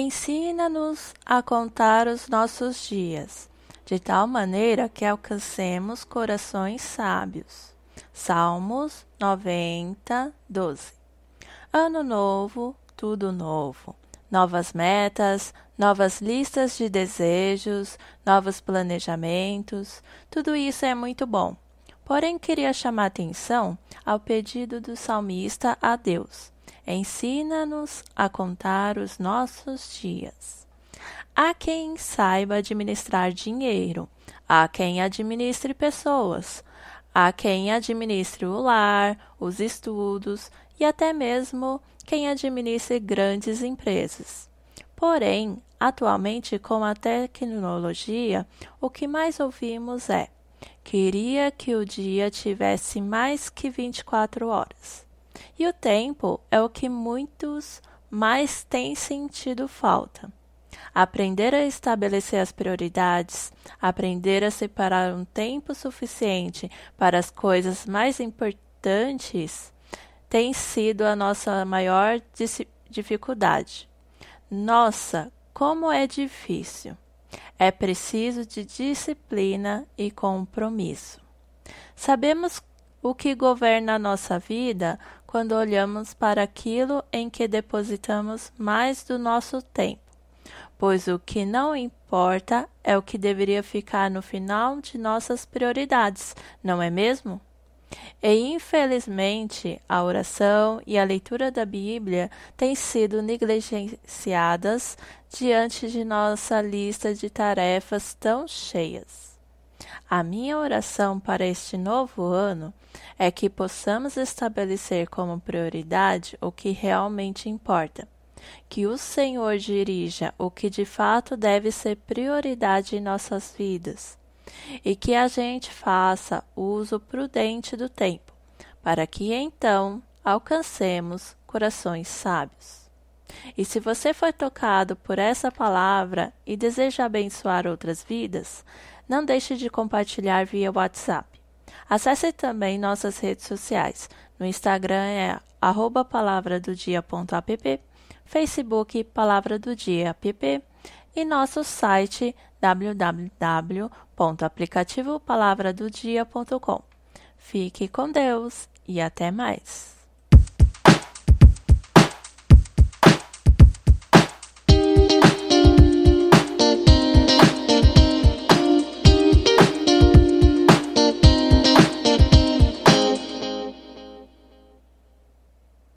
Ensina-nos a contar os nossos dias, de tal maneira que alcancemos corações sábios. Salmos 90, 12. Ano novo, tudo novo. Novas metas, novas listas de desejos, novos planejamentos, tudo isso é muito bom. Porém, queria chamar atenção ao pedido do salmista a Deus Ensina-nos a contar os nossos dias. Há quem saiba administrar dinheiro, há quem administre pessoas, há quem administre o lar, os estudos e até mesmo quem administre grandes empresas. Porém, atualmente, com a tecnologia, o que mais ouvimos é: queria que o dia tivesse mais que 24 horas. E o tempo é o que muitos mais têm sentido falta. Aprender a estabelecer as prioridades, aprender a separar um tempo suficiente para as coisas mais importantes, tem sido a nossa maior dificuldade. Nossa, como é difícil! É preciso de disciplina e compromisso. Sabemos o que governa a nossa vida quando olhamos para aquilo em que depositamos mais do nosso tempo, pois o que não importa é o que deveria ficar no final de nossas prioridades, não é mesmo? E infelizmente, a oração e a leitura da Bíblia têm sido negligenciadas diante de nossa lista de tarefas tão cheias. A minha oração para este novo ano é que possamos estabelecer como prioridade o que realmente importa. Que o Senhor dirija o que de fato deve ser prioridade em nossas vidas e que a gente faça uso prudente do tempo, para que então alcancemos corações sábios. E se você foi tocado por essa palavra e deseja abençoar outras vidas, não deixe de compartilhar via WhatsApp. Acesse também nossas redes sociais. No Instagram é arroba palavradodia.app, Facebook Palavra do Dia app e nosso site www.aplicativopalavradodia.com. Fique com Deus e até mais!